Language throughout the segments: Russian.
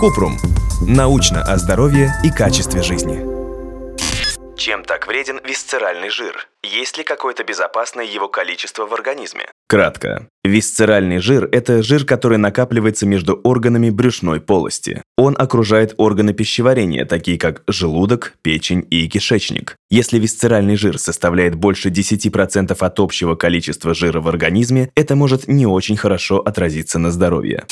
Купрум. Научно о здоровье и качестве жизни. Чем так вреден висцеральный жир? Есть ли какое-то безопасное его количество в организме? Кратко. Висцеральный жир – это жир, который накапливается между органами брюшной полости. Он окружает органы пищеварения, такие как желудок, печень и кишечник. Если висцеральный жир составляет больше 10% от общего количества жира в организме, это может не очень хорошо отразиться на здоровье.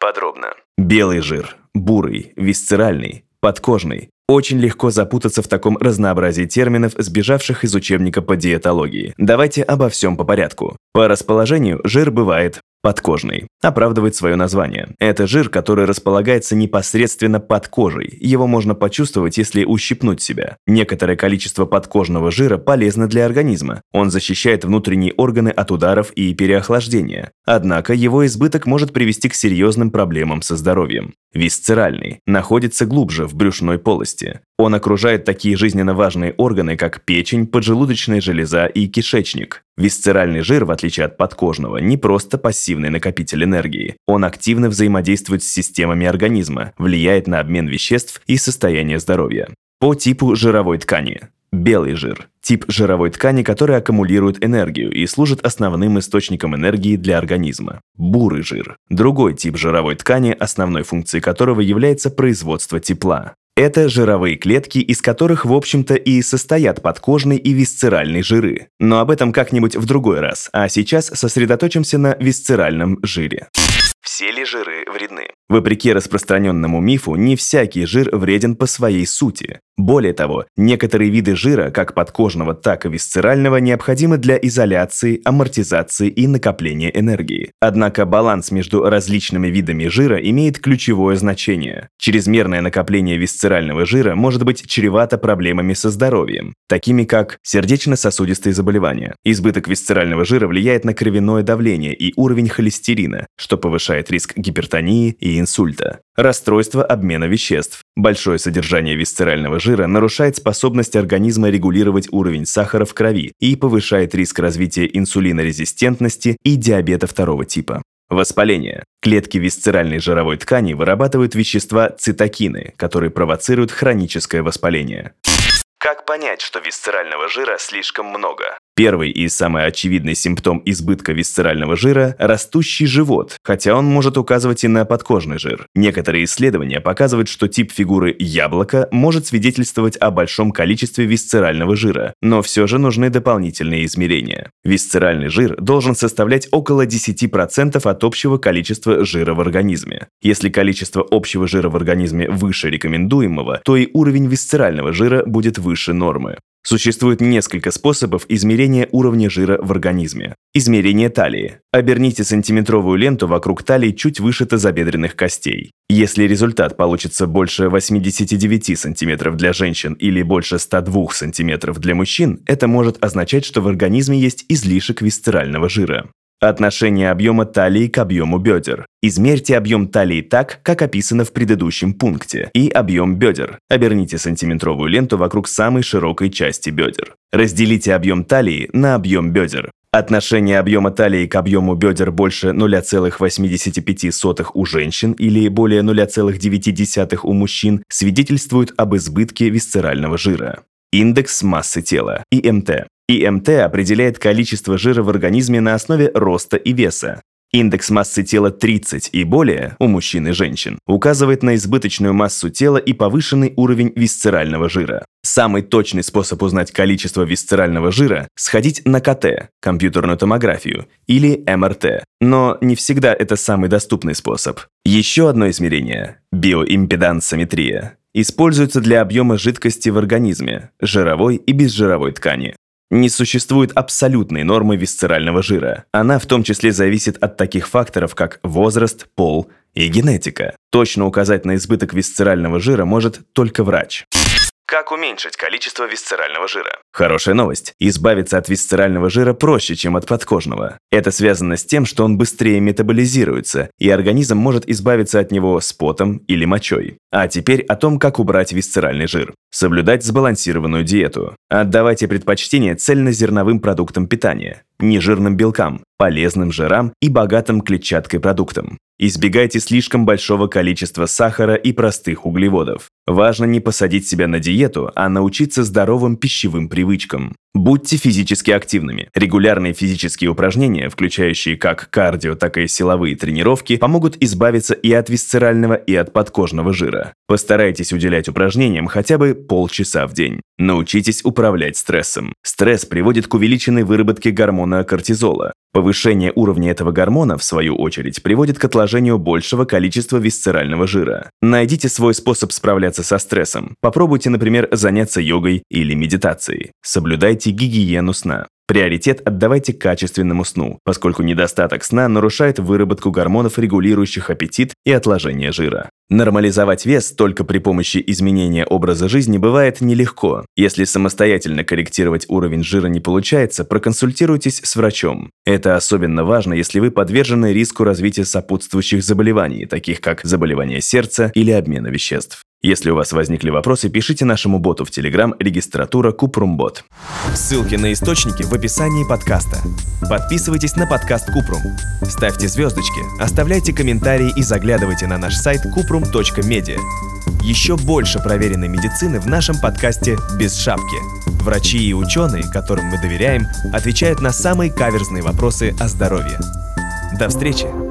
Подробно. Белый жир, бурый, висцеральный, подкожный. Очень легко запутаться в таком разнообразии терминов, сбежавших из учебника по диетологии. Давайте обо всем по порядку. По расположению жир бывает подкожный. Оправдывает свое название. Это жир, который располагается непосредственно под кожей. Его можно почувствовать, если ущипнуть себя. Некоторое количество подкожного жира полезно для организма. Он защищает внутренние органы от ударов и переохлаждения. Однако его избыток может привести к серьезным проблемам со здоровьем. Висцеральный. Находится глубже в брюшной полости. Он окружает такие жизненно важные органы, как печень, поджелудочная железа и кишечник. Висцеральный жир, в отличие от подкожного, не просто пассивный накопитель энергии. Он активно взаимодействует с системами организма, влияет на обмен веществ и состояние здоровья. По типу жировой ткани. Белый жир – тип жировой ткани, который аккумулирует энергию и служит основным источником энергии для организма. Бурый жир – другой тип жировой ткани, основной функцией которого является производство тепла. Это жировые клетки, из которых, в общем-то, и состоят подкожный и висцеральный жиры. Но об этом как-нибудь в другой раз, а сейчас сосредоточимся на висцеральном жире. Все ли жиры вредны? Вопреки распространенному мифу, не всякий жир вреден по своей сути. Более того, некоторые виды жира, как подкожного, так и висцерального, необходимы для изоляции, амортизации и накопления энергии. Однако баланс между различными видами жира имеет ключевое значение. Чрезмерное накопление висцерального жира может быть чревато проблемами со здоровьем, такими как сердечно-сосудистые заболевания. Избыток висцерального жира влияет на кровяное давление и уровень холестерина, что повышает риск гипертонии и инсульта. Расстройство обмена веществ. Большое содержание висцерального жира нарушает способность организма регулировать уровень сахара в крови и повышает риск развития инсулинорезистентности и диабета второго типа. Воспаление. Клетки висцеральной жировой ткани вырабатывают вещества цитокины, которые провоцируют хроническое воспаление. Как понять, что висцерального жира слишком много? Первый и самый очевидный симптом избытка висцерального жира – растущий живот, хотя он может указывать и на подкожный жир. Некоторые исследования показывают, что тип фигуры яблока может свидетельствовать о большом количестве висцерального жира, но все же нужны дополнительные измерения. Висцеральный жир должен составлять около 10% от общего количества жира в организме. Если количество общего жира в организме выше рекомендуемого, то и уровень висцерального жира будет выше нормы. Существует несколько способов измерения уровня жира в организме. Измерение талии. Оберните сантиметровую ленту вокруг талии чуть выше тазобедренных костей. Если результат получится больше 89 см для женщин или больше 102 см для мужчин, это может означать, что в организме есть излишек висцерального жира. Отношение объема талии к объему бедер. Измерьте объем талии так, как описано в предыдущем пункте, и объем бедер. Оберните сантиметровую ленту вокруг самой широкой части бедер. Разделите объем талии на объем бедер. Отношение объема талии к объему бедер больше 0,85 у женщин или более 0,9 у мужчин свидетельствует об избытке висцерального жира. Индекс массы тела, ИМТ. ИМТ определяет количество жира в организме на основе роста и веса. Индекс массы тела 30 и более у мужчин и женщин указывает на избыточную массу тела и повышенный уровень висцерального жира. Самый точный способ узнать количество висцерального жира – сходить на КТ, компьютерную томографию, или МРТ. Но не всегда это самый доступный способ. Еще одно измерение – биоимпедансометрия используется для объема жидкости в организме, жировой и безжировой ткани. Не существует абсолютной нормы висцерального жира. Она в том числе зависит от таких факторов, как возраст, пол и генетика. Точно указать на избыток висцерального жира может только врач. Как уменьшить количество висцерального жира? Хорошая новость. Избавиться от висцерального жира проще, чем от подкожного. Это связано с тем, что он быстрее метаболизируется, и организм может избавиться от него с потом или мочой. А теперь о том, как убрать висцеральный жир. Соблюдать сбалансированную диету. Отдавайте предпочтение цельнозерновым продуктам питания. Нежирным белкам, полезным жирам и богатым клетчаткой продуктам. Избегайте слишком большого количества сахара и простых углеводов. Важно не посадить себя на диету, а научиться здоровым пищевым привычкам. Будьте физически активными. Регулярные физические упражнения, включающие как кардио, так и силовые тренировки, помогут избавиться и от висцерального, и от подкожного жира. Постарайтесь уделять упражнениям хотя бы полчаса в день. Научитесь управлять стрессом. Стресс приводит к увеличенной выработке гормона кортизола. Повышение уровня этого гормона, в свою очередь, приводит к отложению большего количества висцерального жира. Найдите свой способ справляться со стрессом. Попробуйте, например, заняться йогой или медитацией. Соблюдайте гигиену сна. Приоритет отдавайте качественному сну, поскольку недостаток сна нарушает выработку гормонов, регулирующих аппетит и отложение жира. Нормализовать вес только при помощи изменения образа жизни бывает нелегко. Если самостоятельно корректировать уровень жира не получается, проконсультируйтесь с врачом. Это особенно важно, если вы подвержены риску развития сопутствующих заболеваний, таких как заболевания сердца или обмена веществ. Если у вас возникли вопросы, пишите нашему боту в Telegram регистратура Купрумбот. Ссылки на источники в описании подкаста. Подписывайтесь на подкаст Купрум. Ставьте звездочки, оставляйте комментарии и заглядывайте на наш сайт kuprum.media. Еще больше проверенной медицины в нашем подкасте «Без шапки». Врачи и ученые, которым мы доверяем, отвечают на самые каверзные вопросы о здоровье. До встречи!